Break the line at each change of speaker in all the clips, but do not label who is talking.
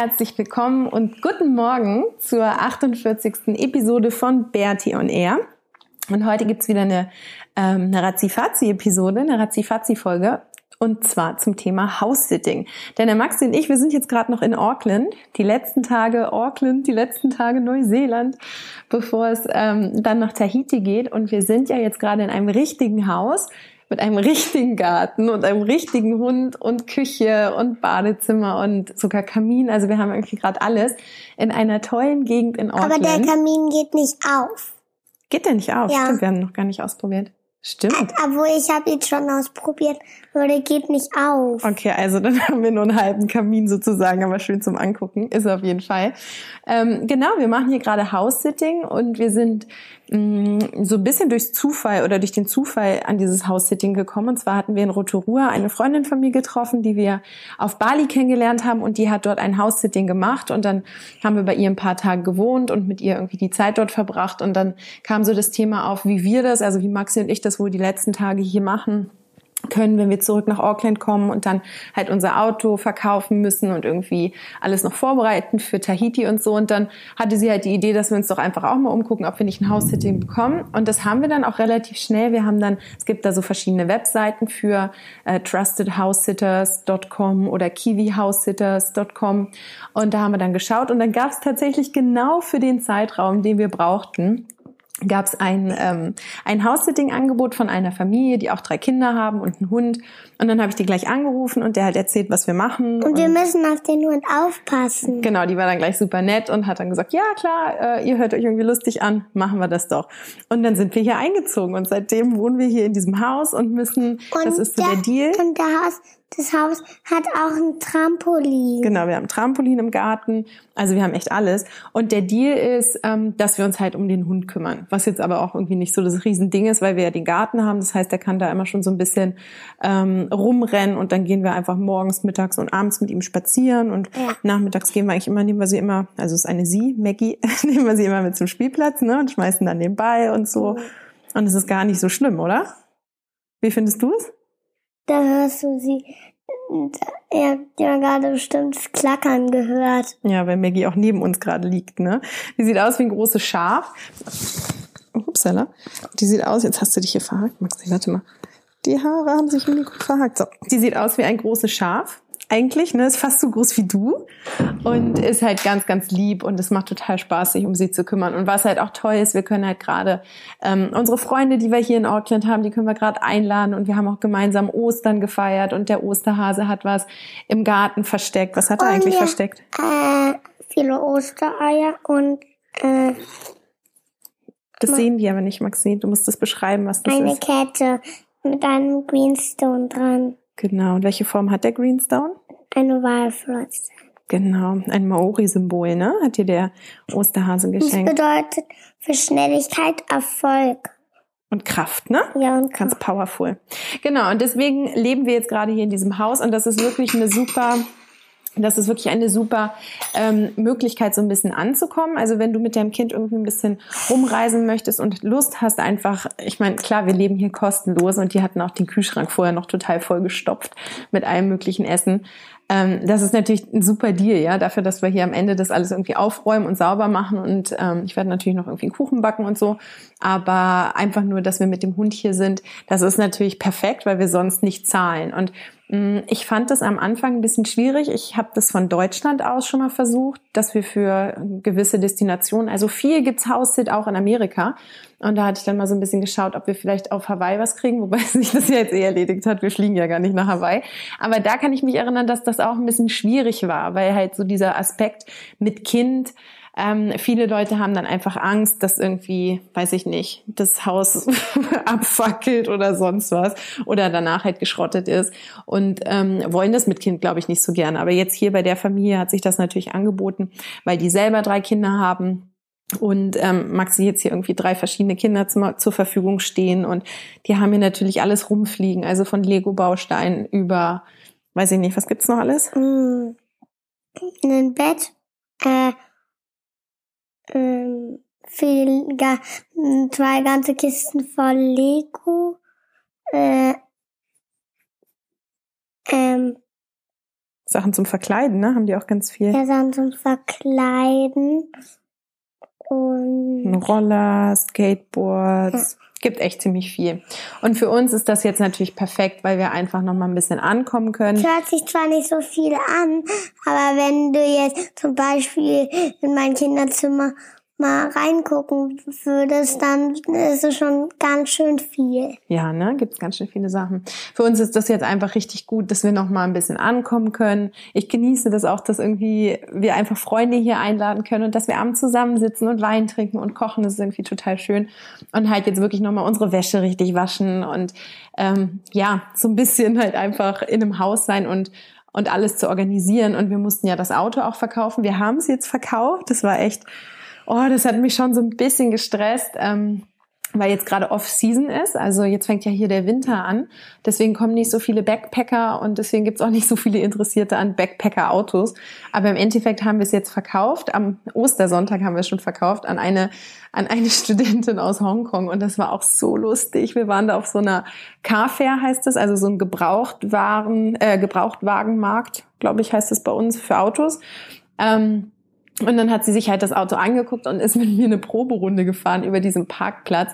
Herzlich willkommen und guten Morgen zur 48. Episode von Bertie on Air. Und heute gibt's wieder eine, ähm, eine Razzifazi-Episode, eine Razzifazi-Folge. Und zwar zum Thema House-Sitting. Denn der Maxi und ich, wir sind jetzt gerade noch in Auckland. Die letzten Tage Auckland, die letzten Tage Neuseeland, bevor es ähm, dann nach Tahiti geht. Und wir sind ja jetzt gerade in einem richtigen Haus mit einem richtigen Garten und einem richtigen Hund und Küche und Badezimmer und sogar Kamin. Also wir haben irgendwie gerade alles in einer tollen Gegend in Auckland.
Aber der Kamin geht nicht auf.
Geht der nicht auf?
Ja.
Stimmt, wir haben noch gar nicht ausprobiert. Stimmt.
Obwohl ich habe ihn schon ausprobiert, aber der geht nicht auf.
Okay, also dann haben wir nur einen halben Kamin sozusagen, aber schön zum Angucken, ist auf jeden Fall. Ähm, genau, wir machen hier gerade House-Sitting und wir sind mh, so ein bisschen durch Zufall oder durch den Zufall an dieses House-Sitting gekommen. Und zwar hatten wir in Rotorua eine Freundin von mir getroffen, die wir auf Bali kennengelernt haben und die hat dort ein House-Sitting gemacht und dann haben wir bei ihr ein paar Tage gewohnt und mit ihr irgendwie die Zeit dort verbracht und dann kam so das Thema auf, wie wir das, also wie Maxi und ich das wohl die letzten Tage hier machen können, wenn wir zurück nach Auckland kommen und dann halt unser Auto verkaufen müssen und irgendwie alles noch vorbereiten für Tahiti und so. Und dann hatte sie halt die Idee, dass wir uns doch einfach auch mal umgucken, ob wir nicht ein House-Sitting bekommen. Und das haben wir dann auch relativ schnell. Wir haben dann, es gibt da so verschiedene Webseiten für äh, trustedhousesitters.com oder kiwihousesitters.com. Und da haben wir dann geschaut und dann gab es tatsächlich genau für den Zeitraum, den wir brauchten, gab es ein, ähm, ein House-Sitting-Angebot von einer Familie, die auch drei Kinder haben und einen Hund. Und dann habe ich die gleich angerufen und der hat erzählt, was wir machen.
Und wir müssen auf den Hund aufpassen.
Genau, die war dann gleich super nett und hat dann gesagt, ja klar, äh, ihr hört euch irgendwie lustig an, machen wir das doch. Und dann sind wir hier eingezogen und seitdem wohnen wir hier in diesem Haus und müssen,
Und
das ist so der Deal.
Und der Haus, das Haus hat auch ein Trampolin.
Genau, wir haben Trampolin im Garten, also wir haben echt alles. Und der Deal ist, ähm, dass wir uns halt um den Hund kümmern, was jetzt aber auch irgendwie nicht so das Riesending ist, weil wir ja den Garten haben. Das heißt, der kann da immer schon so ein bisschen ähm, rumrennen und dann gehen wir einfach morgens, mittags und abends mit ihm spazieren und
Ja.
nachmittags gehen wir eigentlich immer, nehmen wir sie immer, also es ist eine sie, Maggie, nehmen wir sie immer mit zum Spielplatz ne, und schmeißen dann den Ball und so. Und es ist gar nicht so schlimm, oder? Wie findest du es?
Da hörst du sie. Ihr habt ja gerade bestimmt das Klackern gehört.
Ja, weil Maggie auch neben uns gerade liegt, ne? Die sieht aus wie ein großes Schaf. Upsala. Die sieht aus, jetzt hast du dich hier verhakt, Maxi, warte mal. Die Haare haben sich im Mikro verhakt. So. Die sieht aus wie ein großes Schaf. Eigentlich, ne, ist fast so groß wie du und ist halt ganz, ganz lieb und es macht total Spaß, sich um sie zu kümmern. Und was halt auch toll ist, wir können halt gerade ähm, unsere Freunde, die wir hier in Auckland haben, die können wir gerade einladen und wir haben auch gemeinsam Ostern gefeiert und der Osterhase hat was im Garten versteckt. Was hat er
Und
eigentlich
wir-
versteckt?
Äh, viele Ostereier und äh,
Das sehen die aber nicht, Maxi. Du musst das beschreiben, was das
eine
ist.
Kette mit einem Greenstone dran.
Genau. Und welche Form hat der Greenstone?
Eine Walflotze.
Genau. Ein Maori-Symbol, ne? Hat dir der Osterhase
Das
geschenkt.
bedeutet für Schnelligkeit Erfolg.
Und Kraft, ne?
Ja, und
Ganz powerful. Genau. Und deswegen leben wir jetzt gerade hier in diesem Haus und das ist wirklich eine super das ist wirklich eine super ähm, Möglichkeit, so ein bisschen anzukommen. Also wenn du mit deinem Kind irgendwie ein bisschen rumreisen möchtest und Lust hast, einfach, ich meine, klar, wir leben hier kostenlos und die hatten auch den Kühlschrank vorher noch total vollgestopft mit allem möglichen Essen. Ähm, das ist natürlich ein super Deal, ja, dafür, dass wir hier am Ende das alles irgendwie aufräumen und sauber machen und ähm, ich werde natürlich noch irgendwie einen Kuchen backen und so, aber einfach nur, dass wir mit dem Hund hier sind, das ist natürlich perfekt, weil wir sonst nicht zahlen und ich fand das am Anfang ein bisschen schwierig. Ich habe das von Deutschland aus schon mal versucht, dass wir für gewisse Destinationen, also viel gibt's House-Sit auch in Amerika. Und da hatte ich dann mal so ein bisschen geschaut, ob wir vielleicht auf Hawaii was kriegen, wobei sich das ja jetzt eh erledigt hat. Wir fliegen ja gar nicht nach Hawaii. Aber da kann ich mich erinnern, dass das auch ein bisschen schwierig war, weil halt so dieser Aspekt mit Kind, ähm, viele Leute haben dann einfach Angst, dass irgendwie, weiß ich nicht, das Haus abfackelt oder sonst was oder danach halt geschrottet ist. Und ähm, wollen das mit Kind, glaube ich, nicht so gerne. Aber jetzt hier bei der Familie hat sich das natürlich angeboten, weil die selber drei Kinder haben. Und ähm, Maxi jetzt hier irgendwie drei verschiedene Kinder zum, zur Verfügung stehen. Und die haben hier natürlich alles rumfliegen, also von Lego-Bausteinen über, weiß ich nicht, was gibt's noch alles?
Mm, ein Bett, äh, ähm, viel, ga, zwei ganze Kisten voll Lego, äh, ähm,
Sachen zum Verkleiden, ne? Haben die auch ganz viel.
ja, Sachen zum Verkleiden und
Roller, Skateboards. Gibt echt ziemlich viel. Und für uns ist das jetzt natürlich perfekt, weil wir einfach noch mal ein bisschen ankommen können.
Es hört sich zwar nicht so viel an, aber wenn du jetzt zum Beispiel in mein Kinderzimmer mal reingucken würdest, dann ist es schon ganz schön viel.
Ja, ne, gibt's ganz schön viele Sachen. Für uns ist das jetzt einfach richtig gut, dass wir noch mal ein bisschen ankommen können. Ich genieße das auch, dass irgendwie wir einfach Freunde hier einladen können und dass wir abends zusammensitzen und Wein trinken und kochen. Das ist irgendwie total schön. Und halt jetzt wirklich noch mal unsere Wäsche richtig waschen und ähm, ja, so ein bisschen halt einfach in einem Haus sein und und alles zu organisieren. Und wir mussten ja das Auto auch verkaufen. Wir haben es jetzt verkauft. Das war echt Oh, das hat mich schon so ein bisschen gestresst. Ähm, weil jetzt gerade Off-Season ist, also jetzt fängt ja hier der Winter an, deswegen kommen nicht so viele Backpacker und deswegen gibt's auch nicht so viele Interessierte an Backpacker-Autos. Aber im Endeffekt haben wir es jetzt verkauft, am Ostersonntag haben wir es schon verkauft, an eine, an eine Studentin aus Hongkong und das war auch so lustig. Wir waren da auf so einer Car-Fair heißt es, also so ein Gebrauchtwaren, äh, Gebrauchtwagenmarkt, glaube ich, heißt es bei uns für Autos. Ähm, und dann hat sie sich halt das Auto angeguckt und ist mit mir eine Proberunde gefahren über diesen Parkplatz.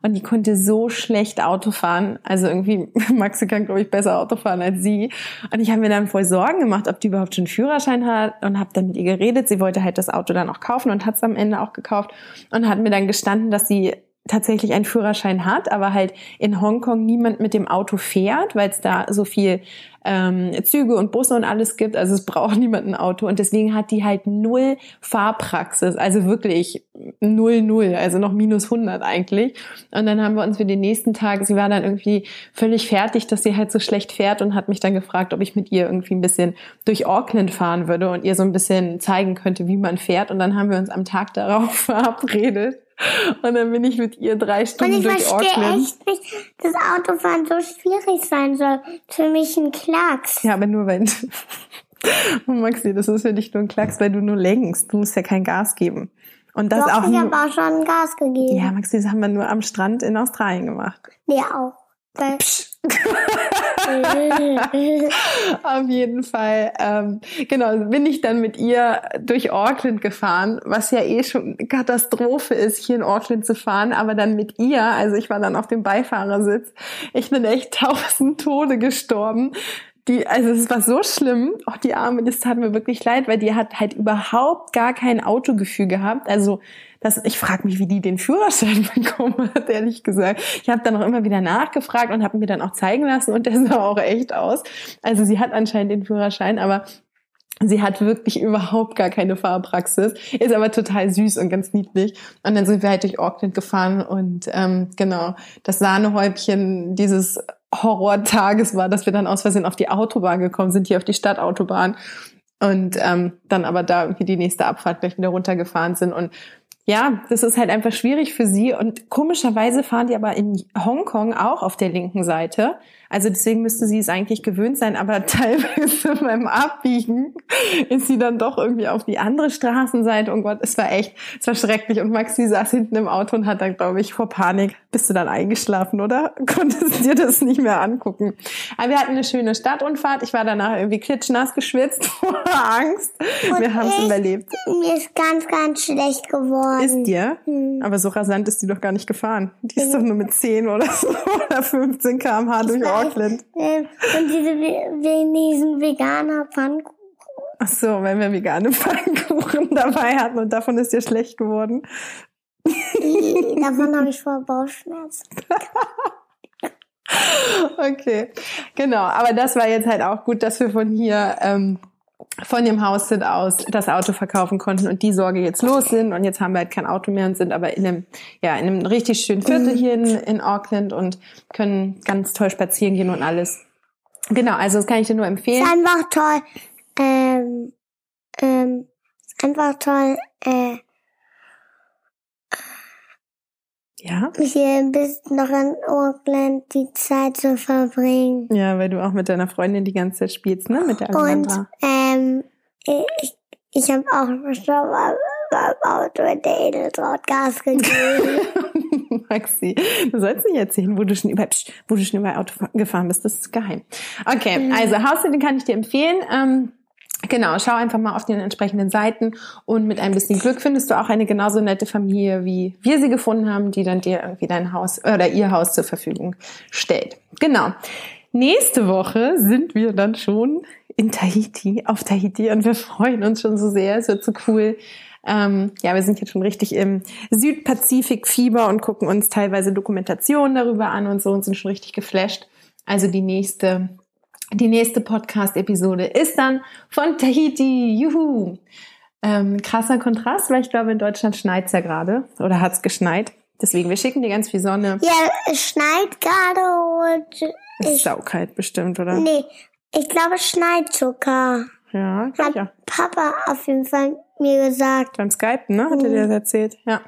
Und die konnte so schlecht Auto fahren. Also irgendwie, Maxi kann, glaube ich, besser Auto fahren als sie. Und ich habe mir dann voll Sorgen gemacht, ob die überhaupt schon einen Führerschein hat und habe dann mit ihr geredet. Sie wollte halt das Auto dann auch kaufen und hat es am Ende auch gekauft und hat mir dann gestanden, dass sie tatsächlich einen Führerschein hat, aber halt in Hongkong niemand mit dem Auto fährt, weil es da so viel ähm, Züge und Busse und alles gibt. Also es braucht niemand ein Auto und deswegen hat die halt null Fahrpraxis, also wirklich null null, also noch minus 100 eigentlich. Und dann haben wir uns für den nächsten Tag, sie war dann irgendwie völlig fertig, dass sie halt so schlecht fährt und hat mich dann gefragt, ob ich mit ihr irgendwie ein bisschen durch Auckland fahren würde und ihr so ein bisschen zeigen könnte, wie man fährt. Und dann haben wir uns am Tag darauf verabredet und dann bin ich mit ihr drei Stunden
Und ich
durch
verstehe
Auckland.
echt nicht, dass Autofahren so schwierig sein soll. Für mich ein Klacks.
Ja, aber nur wenn. Oh, Maxi, das ist ja nicht nur ein Klacks, weil du nur lenkst. Du musst ja kein Gas geben. Und das
Doch,
auch
ich habe auch schon Gas gegeben.
Ja, Maxi, das haben wir nur am Strand in Australien gemacht.
Nee, auch. Weil-
Auf jeden Fall, ähm, genau, bin ich dann mit ihr durch Auckland gefahren, was ja eh schon Katastrophe ist, hier in Auckland zu fahren, aber dann mit ihr, also ich war dann auf dem Beifahrersitz, ich bin echt tausend Tode gestorben. Die, also es war so schlimm, auch die Arme, das tat mir wirklich leid, weil die hat halt überhaupt gar kein Autogefühl gehabt. Also das, ich frage mich, wie die den Führerschein bekommen hat, ehrlich gesagt. Ich habe dann auch immer wieder nachgefragt und habe mir dann auch zeigen lassen und der sah auch echt aus. Also sie hat anscheinend den Führerschein, aber Sie hat wirklich überhaupt gar keine Fahrpraxis, ist aber total süß und ganz niedlich. Und dann sind wir halt durch Auckland gefahren und ähm, genau, das Sahnehäubchen dieses Horrortages war, dass wir dann aus Versehen auf die Autobahn gekommen sind, hier auf die Stadtautobahn. Und ähm, dann aber da irgendwie die nächste Abfahrt gleich wieder runtergefahren sind. Und ja, das ist halt einfach schwierig für sie. Und komischerweise fahren die aber in Hongkong auch auf der linken Seite. Also deswegen müsste sie es eigentlich gewöhnt sein, aber teilweise beim Abbiegen ist sie dann doch irgendwie auf die andere Straßenseite. Oh Gott, es war echt, es war schrecklich. Und Maxi saß hinten im Auto und hat dann, glaube ich, vor Panik bist du dann eingeschlafen, oder? Konntest dir das nicht mehr angucken. Aber wir hatten eine schöne Stadtrundfahrt. Ich war danach irgendwie klitschnass geschwitzt vor Angst.
Und
wir haben es überlebt.
Mir ist ganz, ganz schlecht geworden.
Ist dir?
Hm.
Aber so rasant ist die doch gar nicht gefahren. Die ist doch nur mit 10 oder so oder 15 km/h durch
weiß.
Auckland.
Und diese, wegen diesen veganer Pfannkuchen.
Ach so, weil wir vegane Pfannkuchen dabei hatten und davon ist dir schlecht geworden.
Davon habe ich vor Bauchschmerzen.
Okay, genau. Aber das war jetzt halt auch gut, dass wir von hier, ähm, von dem Haus sind aus das Auto verkaufen konnten und die Sorge jetzt los sind und jetzt haben wir halt kein Auto mehr und sind aber in einem, ja, in einem richtig schönen Viertel hier in, in Auckland und können ganz toll spazieren gehen und alles. Genau, also das kann ich dir nur empfehlen.
Ist einfach toll. Ähm, ähm, ist einfach toll, äh,
Ja?
hier ein bisschen noch in Auckland die Zeit zu verbringen.
Ja, weil du auch mit deiner Freundin die ganze Zeit spielst, ne? Mit der
Und
Alexandra.
ähm, ich, ich habe auch schon mal beim Auto in der Edeltraut Gas gegeben.
Maxi, du sollst nicht erzählen, wo du schon über, psch, wo du schon über Auto gefahren bist. Das ist geheim. Okay, also Haussitting kann ich dir empfehlen. Ähm, Genau, schau einfach mal auf den entsprechenden Seiten und mit ein bisschen Glück findest du auch eine genauso nette Familie, wie wir sie gefunden haben, die dann dir irgendwie dein Haus oder ihr Haus zur Verfügung stellt. Genau. Nächste Woche sind wir dann schon in Tahiti, auf Tahiti und wir freuen uns schon so sehr. Es wird so cool. Ähm, ja, wir sind jetzt schon richtig im Südpazifik-Fieber und gucken uns teilweise Dokumentationen darüber an und so und sind schon richtig geflasht. Also die nächste die nächste Podcast-Episode ist dann von Tahiti. Juhu! Ähm, krasser Kontrast, weil ich glaube, in Deutschland schneit's ja gerade oder hat's geschneit. Deswegen, wir schicken dir ganz viel Sonne.
ja, es schneit gerade und
Ist
ich,
saukalt bestimmt, oder?
nee, ich glaube, es schneit sogar.
Ja, glaub
Hat
ja.
Papa auf jeden Fall mir gesagt.
Beim Skypen, ne? Hat er dir das erzählt? Ja.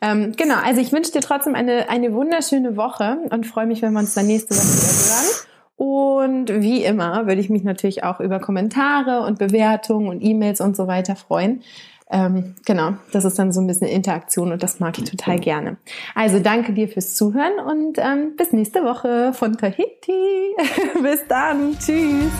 Ähm, genau, also ich wünsche dir trotzdem eine, eine wunderschöne Woche und freue mich, wenn wir uns dann nächste Woche wieder hören. Und wie immer würde ich mich natürlich auch über Kommentare und Bewertungen und E-Mails und so weiter freuen. Ähm, genau, das ist dann so ein bisschen Interaktion und das mag ich total gerne. Also danke dir fürs Zuhören und ähm, bis nächste Woche von Tahiti. bis dann. Tschüss.